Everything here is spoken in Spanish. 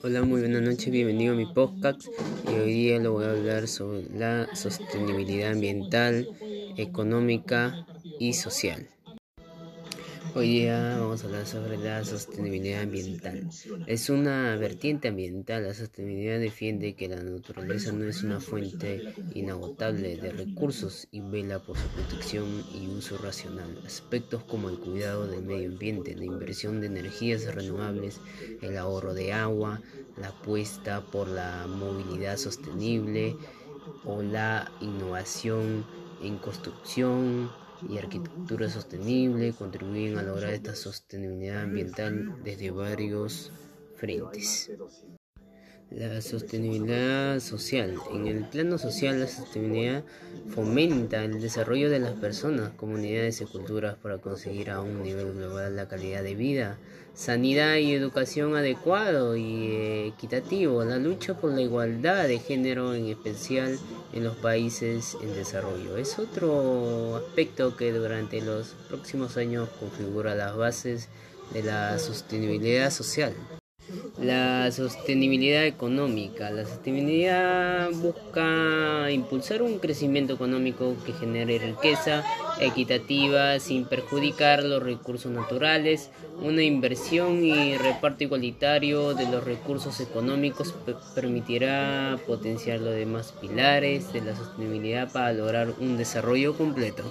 Hola, muy buenas noches, bienvenido a mi podcast y hoy día le voy a hablar sobre la sostenibilidad ambiental, económica y social. Hoy día vamos a hablar sobre la sostenibilidad ambiental. Es una vertiente ambiental. La sostenibilidad defiende que la naturaleza no es una fuente inagotable de recursos y vela por su protección y uso racional. Aspectos como el cuidado del medio ambiente, la inversión de energías renovables, el ahorro de agua, la apuesta por la movilidad sostenible o la innovación en construcción y arquitectura sostenible contribuyen a lograr esta sostenibilidad ambiental desde varios frentes. La sostenibilidad social. En el plano social, la sostenibilidad fomenta el desarrollo de las personas, comunidades y culturas para conseguir a un nivel global la calidad de vida, sanidad y educación adecuado y equitativo, la lucha por la igualdad de género, en especial en los países en desarrollo. Es otro aspecto que durante los próximos años configura las bases de la sostenibilidad social. La sostenibilidad económica. La sostenibilidad busca impulsar un crecimiento económico que genere riqueza equitativa sin perjudicar los recursos naturales, una inversión y reparto igualitario de los recursos económicos permitirá potenciar los demás pilares de la sostenibilidad para lograr un desarrollo completo.